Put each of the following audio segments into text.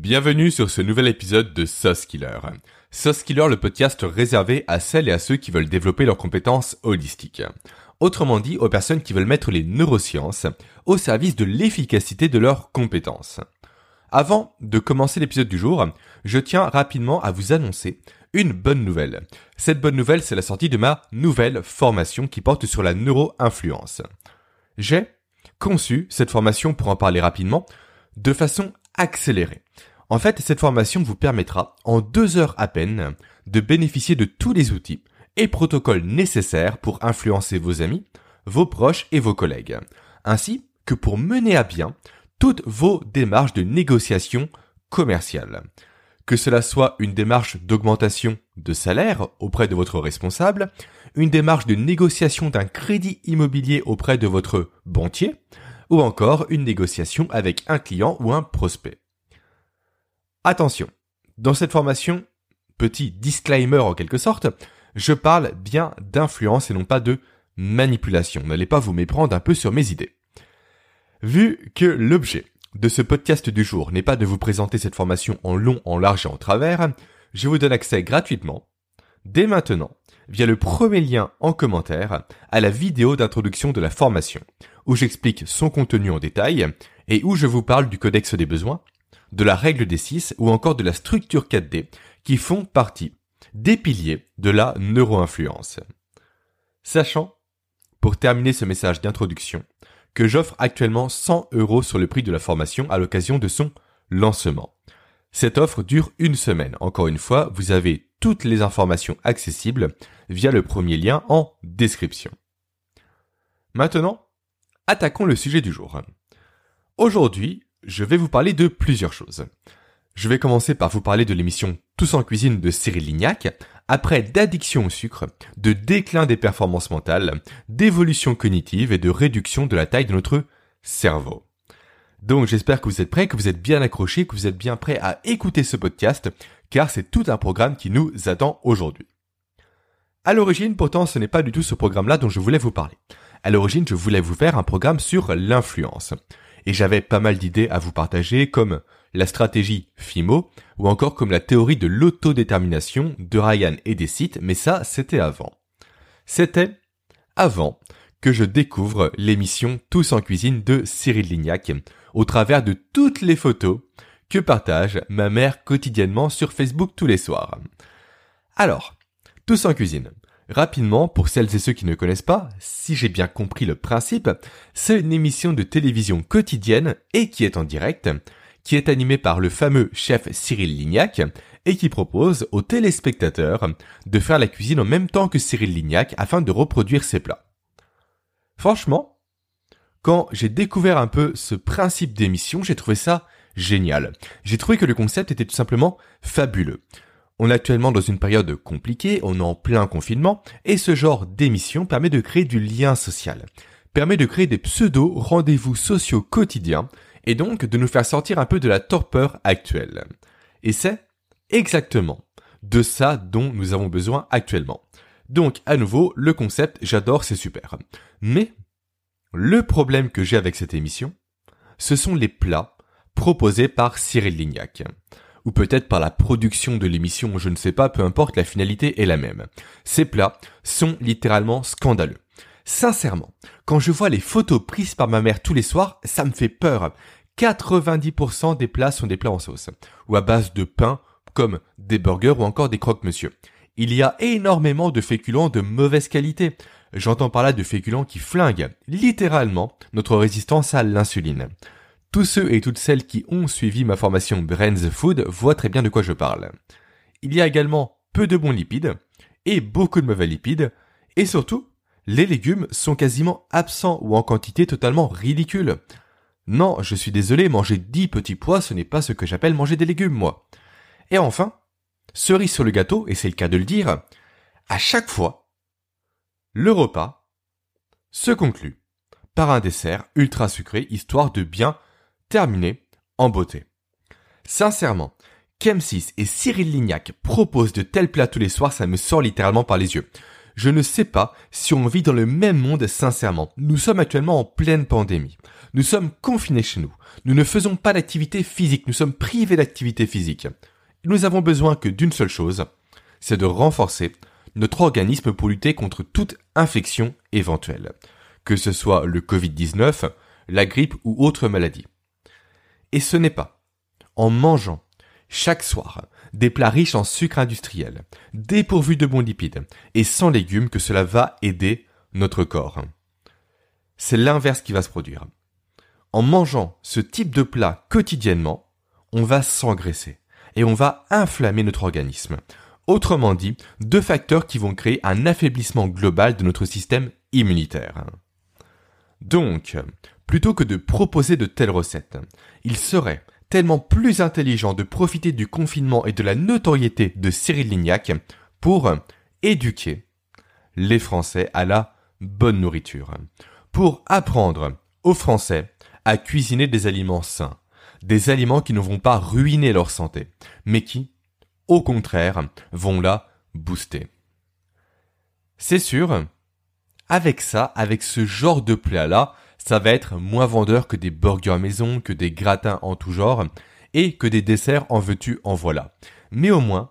Bienvenue sur ce nouvel épisode de Sauce Killer. Sauce Killer, le podcast réservé à celles et à ceux qui veulent développer leurs compétences holistiques. Autrement dit, aux personnes qui veulent mettre les neurosciences au service de l'efficacité de leurs compétences. Avant de commencer l'épisode du jour, je tiens rapidement à vous annoncer une bonne nouvelle. Cette bonne nouvelle, c'est la sortie de ma nouvelle formation qui porte sur la neuro-influence. J'ai conçu cette formation pour en parler rapidement de façon accélérée. En fait, cette formation vous permettra, en deux heures à peine, de bénéficier de tous les outils et protocoles nécessaires pour influencer vos amis, vos proches et vos collègues, ainsi que pour mener à bien toutes vos démarches de négociation commerciale. Que cela soit une démarche d'augmentation de salaire auprès de votre responsable, une démarche de négociation d'un crédit immobilier auprès de votre banquier, ou encore une négociation avec un client ou un prospect. Attention, dans cette formation, petit disclaimer en quelque sorte, je parle bien d'influence et non pas de manipulation. N'allez pas vous méprendre un peu sur mes idées. Vu que l'objet de ce podcast du jour n'est pas de vous présenter cette formation en long, en large et en travers, je vous donne accès gratuitement, dès maintenant, via le premier lien en commentaire, à la vidéo d'introduction de la formation, où j'explique son contenu en détail et où je vous parle du codex des besoins, de la règle des 6 ou encore de la structure 4D qui font partie des piliers de la neuroinfluence. Sachant, pour terminer ce message d'introduction, que j'offre actuellement 100 euros sur le prix de la formation à l'occasion de son lancement. Cette offre dure une semaine. Encore une fois, vous avez toutes les informations accessibles via le premier lien en description. Maintenant, attaquons le sujet du jour. Aujourd'hui, je vais vous parler de plusieurs choses. Je vais commencer par vous parler de l'émission Tous en cuisine de Cyril Lignac, après d'addiction au sucre, de déclin des performances mentales, d'évolution cognitive et de réduction de la taille de notre cerveau. Donc j'espère que vous êtes prêts, que vous êtes bien accrochés, que vous êtes bien prêts à écouter ce podcast, car c'est tout un programme qui nous attend aujourd'hui. À l'origine, pourtant, ce n'est pas du tout ce programme-là dont je voulais vous parler. À l'origine, je voulais vous faire un programme sur l'influence et j'avais pas mal d'idées à vous partager comme la stratégie FIMO ou encore comme la théorie de l'autodétermination de Ryan et des sites, mais ça c'était avant. C'était avant que je découvre l'émission Tous en cuisine de Cyril Lignac au travers de toutes les photos que partage ma mère quotidiennement sur Facebook tous les soirs. Alors, Tous en cuisine. Rapidement, pour celles et ceux qui ne connaissent pas, si j'ai bien compris le principe, c'est une émission de télévision quotidienne et qui est en direct, qui est animée par le fameux chef Cyril Lignac et qui propose aux téléspectateurs de faire la cuisine en même temps que Cyril Lignac afin de reproduire ses plats. Franchement, quand j'ai découvert un peu ce principe d'émission, j'ai trouvé ça génial. J'ai trouvé que le concept était tout simplement fabuleux. On est actuellement dans une période compliquée, on est en plein confinement, et ce genre d'émission permet de créer du lien social, permet de créer des pseudo rendez-vous sociaux quotidiens, et donc de nous faire sortir un peu de la torpeur actuelle. Et c'est exactement de ça dont nous avons besoin actuellement. Donc, à nouveau, le concept, j'adore, c'est super. Mais, le problème que j'ai avec cette émission, ce sont les plats proposés par Cyril Lignac ou peut-être par la production de l'émission, je ne sais pas, peu importe, la finalité est la même. Ces plats sont littéralement scandaleux. Sincèrement, quand je vois les photos prises par ma mère tous les soirs, ça me fait peur. 90% des plats sont des plats en sauce, ou à base de pain, comme des burgers ou encore des croque-monsieur. Il y a énormément de féculents de mauvaise qualité. J'entends par là de féculents qui flinguent littéralement notre résistance à l'insuline. Tous ceux et toutes celles qui ont suivi ma formation Brains Food voient très bien de quoi je parle. Il y a également peu de bons lipides et beaucoup de mauvais lipides, et surtout, les légumes sont quasiment absents ou en quantité totalement ridicule. Non, je suis désolé, manger 10 petits pois, ce n'est pas ce que j'appelle manger des légumes, moi. Et enfin, cerise sur le gâteau, et c'est le cas de le dire, à chaque fois, le repas se conclut par un dessert ultra sucré, histoire de bien terminé en beauté. Sincèrement, Kem6 et Cyril Lignac proposent de tels plats tous les soirs, ça me sort littéralement par les yeux. je ne sais pas si on vit dans le même monde sincèrement. Nous sommes actuellement en pleine pandémie. Nous sommes confinés chez nous. Nous ne faisons pas d'activité physique. Nous sommes privés d'activité physique. Nous avons besoin que d'une seule chose, c'est de renforcer notre organisme pour lutter contre toute infection éventuelle. Que ce soit le Covid-19, la grippe ou autre maladie. Et ce n'est pas en mangeant chaque soir des plats riches en sucre industriel, dépourvus de bons lipides et sans légumes que cela va aider notre corps. C'est l'inverse qui va se produire. En mangeant ce type de plat quotidiennement, on va s'engraisser et on va inflammer notre organisme. Autrement dit, deux facteurs qui vont créer un affaiblissement global de notre système immunitaire. Donc, plutôt que de proposer de telles recettes, il serait tellement plus intelligent de profiter du confinement et de la notoriété de Cyril Lignac pour éduquer les Français à la bonne nourriture, pour apprendre aux Français à cuisiner des aliments sains, des aliments qui ne vont pas ruiner leur santé, mais qui, au contraire, vont la booster. C'est sûr, avec ça, avec ce genre de plat-là, ça va être moins vendeur que des burgers maison, que des gratins en tout genre, et que des desserts en veux-tu en voilà. Mais au moins,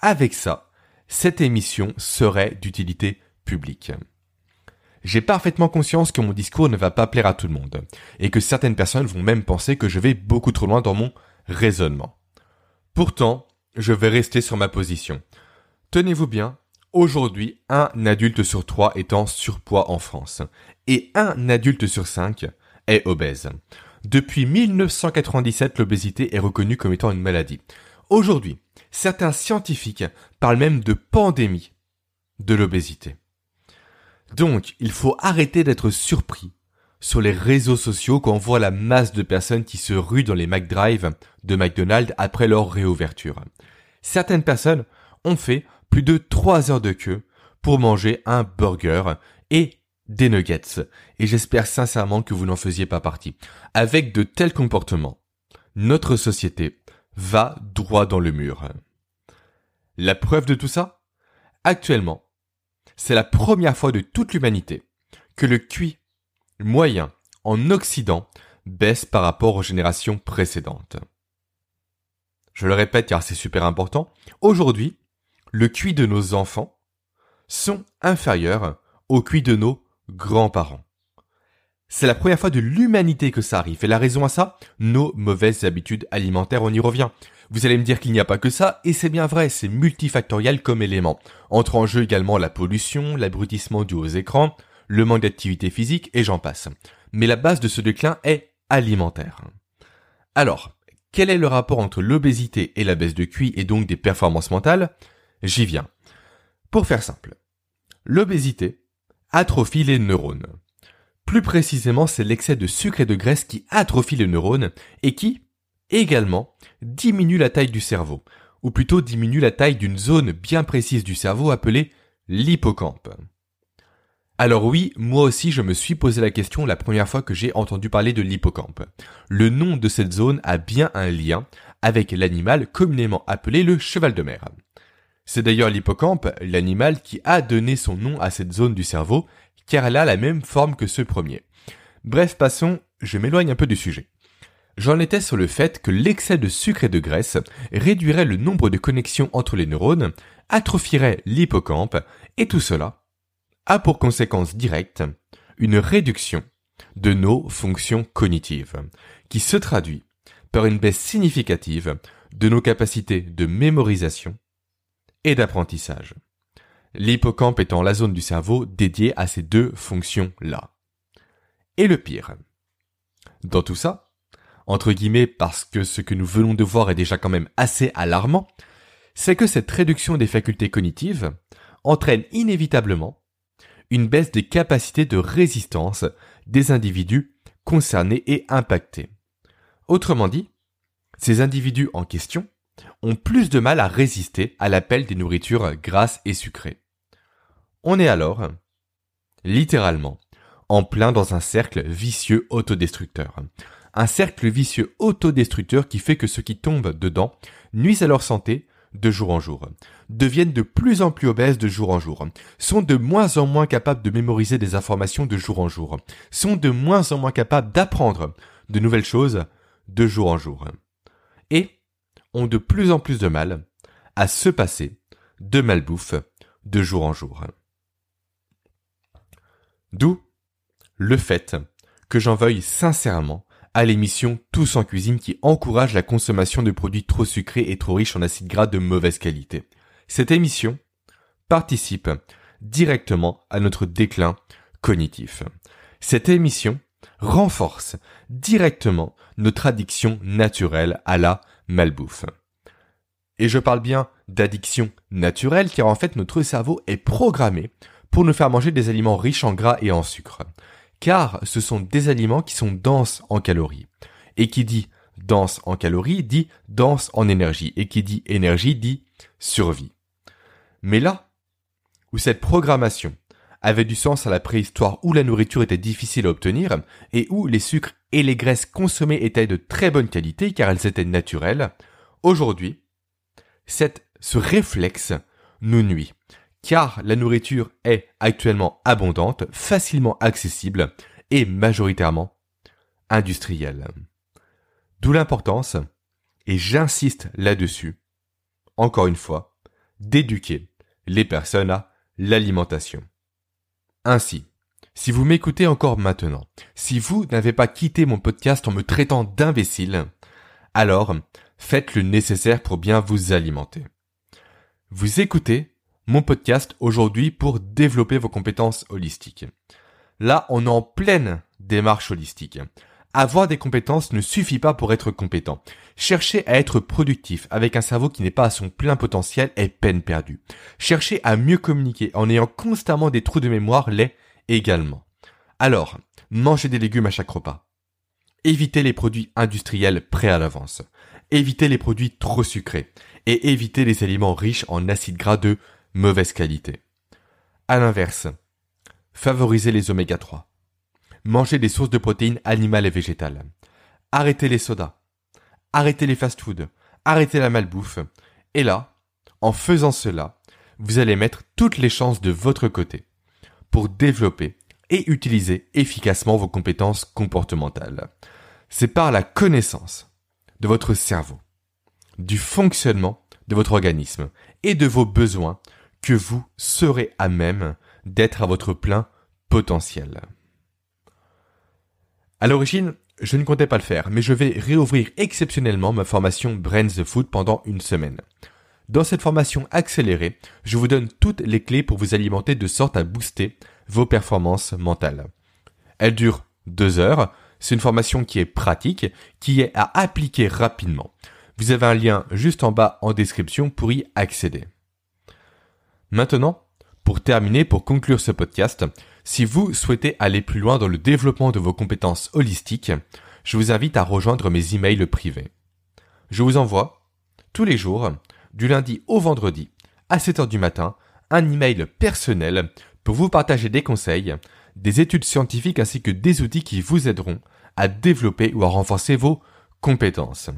avec ça, cette émission serait d'utilité publique. J'ai parfaitement conscience que mon discours ne va pas plaire à tout le monde, et que certaines personnes vont même penser que je vais beaucoup trop loin dans mon raisonnement. Pourtant, je vais rester sur ma position. Tenez-vous bien, Aujourd'hui, un adulte sur trois est en surpoids en France et un adulte sur cinq est obèse. Depuis 1997, l'obésité est reconnue comme étant une maladie. Aujourd'hui, certains scientifiques parlent même de pandémie de l'obésité. Donc, il faut arrêter d'être surpris sur les réseaux sociaux quand on voit la masse de personnes qui se ruent dans les McDrive de McDonald's après leur réouverture. Certaines personnes ont fait plus de 3 heures de queue pour manger un burger et des nuggets. Et j'espère sincèrement que vous n'en faisiez pas partie. Avec de tels comportements, notre société va droit dans le mur. La preuve de tout ça? Actuellement, c'est la première fois de toute l'humanité que le QI moyen en Occident baisse par rapport aux générations précédentes. Je le répète car c'est super important, aujourd'hui, le QI de nos enfants sont inférieurs au QI de nos grands-parents. C'est la première fois de l'humanité que ça arrive. Et la raison à ça, nos mauvaises habitudes alimentaires, on y revient. Vous allez me dire qu'il n'y a pas que ça, et c'est bien vrai, c'est multifactoriel comme élément. Entre en jeu également la pollution, l'abrutissement dû aux écrans, le manque d'activité physique, et j'en passe. Mais la base de ce déclin est alimentaire. Alors, quel est le rapport entre l'obésité et la baisse de QI et donc des performances mentales? J'y viens. Pour faire simple, l'obésité atrophie les neurones. Plus précisément, c'est l'excès de sucre et de graisse qui atrophie les neurones et qui, également, diminue la taille du cerveau, ou plutôt diminue la taille d'une zone bien précise du cerveau appelée l'hippocampe. Alors oui, moi aussi je me suis posé la question la première fois que j'ai entendu parler de l'hippocampe. Le nom de cette zone a bien un lien avec l'animal communément appelé le cheval de mer. C'est d'ailleurs l'hippocampe, l'animal, qui a donné son nom à cette zone du cerveau, car elle a la même forme que ce premier. Bref, passons, je m'éloigne un peu du sujet. J'en étais sur le fait que l'excès de sucre et de graisse réduirait le nombre de connexions entre les neurones, atrophierait l'hippocampe, et tout cela a pour conséquence directe une réduction de nos fonctions cognitives, qui se traduit par une baisse significative de nos capacités de mémorisation, et d'apprentissage. L'hippocampe étant la zone du cerveau dédiée à ces deux fonctions-là. Et le pire. Dans tout ça, entre guillemets parce que ce que nous venons de voir est déjà quand même assez alarmant, c'est que cette réduction des facultés cognitives entraîne inévitablement une baisse des capacités de résistance des individus concernés et impactés. Autrement dit, ces individus en question ont plus de mal à résister à l'appel des nourritures grasses et sucrées. On est alors, littéralement, en plein dans un cercle vicieux autodestructeur. Un cercle vicieux autodestructeur qui fait que ceux qui tombent dedans nuisent à leur santé, de jour en jour, deviennent de plus en plus obèses de jour en jour, sont de moins en moins capables de mémoriser des informations de jour en jour, sont de moins en moins capables d'apprendre de nouvelles choses de jour en jour, et ont de plus en plus de mal à se passer de malbouffe de jour en jour. D'où le fait que j'en veuille sincèrement à l'émission Tous en cuisine qui encourage la consommation de produits trop sucrés et trop riches en acides gras de mauvaise qualité. Cette émission participe directement à notre déclin cognitif. Cette émission renforce directement notre addiction naturelle à la malbouffe. Et je parle bien d'addiction naturelle car en fait notre cerveau est programmé pour nous faire manger des aliments riches en gras et en sucre. Car ce sont des aliments qui sont denses en calories. Et qui dit dense en calories dit dense en énergie. Et qui dit énergie dit survie. Mais là, où cette programmation avait du sens à la préhistoire où la nourriture était difficile à obtenir et où les sucres et les graisses consommées étaient de très bonne qualité car elles étaient naturelles, aujourd'hui, cette, ce réflexe nous nuit car la nourriture est actuellement abondante, facilement accessible et majoritairement industrielle. D'où l'importance, et j'insiste là-dessus, encore une fois, d'éduquer les personnes à l'alimentation. Ainsi, si vous m'écoutez encore maintenant, si vous n'avez pas quitté mon podcast en me traitant d'imbécile, alors faites le nécessaire pour bien vous alimenter. Vous écoutez mon podcast aujourd'hui pour développer vos compétences holistiques. Là, on est en pleine démarche holistique. Avoir des compétences ne suffit pas pour être compétent. Chercher à être productif avec un cerveau qui n'est pas à son plein potentiel est peine perdue. Chercher à mieux communiquer en ayant constamment des trous de mémoire l'est également. Alors, mangez des légumes à chaque repas. Évitez les produits industriels prêts à l'avance. Évitez les produits trop sucrés. Et évitez les aliments riches en acides gras de mauvaise qualité. À l'inverse, favorisez les oméga 3. Mangez des sources de protéines animales et végétales. Arrêtez les sodas. Arrêtez les fast-foods. Arrêtez la malbouffe. Et là, en faisant cela, vous allez mettre toutes les chances de votre côté pour développer et utiliser efficacement vos compétences comportementales. C'est par la connaissance de votre cerveau, du fonctionnement de votre organisme et de vos besoins que vous serez à même d'être à votre plein potentiel. À l'origine, je ne comptais pas le faire, mais je vais réouvrir exceptionnellement ma formation Brains the Food pendant une semaine. Dans cette formation accélérée, je vous donne toutes les clés pour vous alimenter de sorte à booster vos performances mentales. Elle dure deux heures, c'est une formation qui est pratique, qui est à appliquer rapidement. Vous avez un lien juste en bas en description pour y accéder. Maintenant, pour terminer, pour conclure ce podcast, si vous souhaitez aller plus loin dans le développement de vos compétences holistiques, je vous invite à rejoindre mes emails privés. Je vous envoie, tous les jours, du lundi au vendredi, à 7 heures du matin, un email personnel pour vous partager des conseils, des études scientifiques ainsi que des outils qui vous aideront à développer ou à renforcer vos compétences.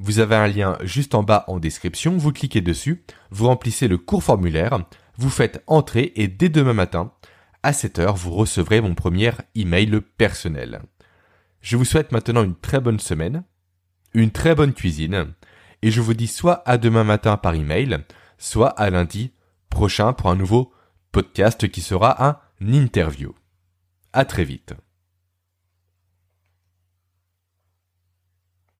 Vous avez un lien juste en bas en description, vous cliquez dessus, vous remplissez le court formulaire, vous faites entrer et dès demain matin, à 7h, vous recevrez mon premier email personnel. Je vous souhaite maintenant une très bonne semaine, une très bonne cuisine, et je vous dis soit à demain matin par email, soit à lundi prochain pour un nouveau podcast qui sera un interview. À très vite.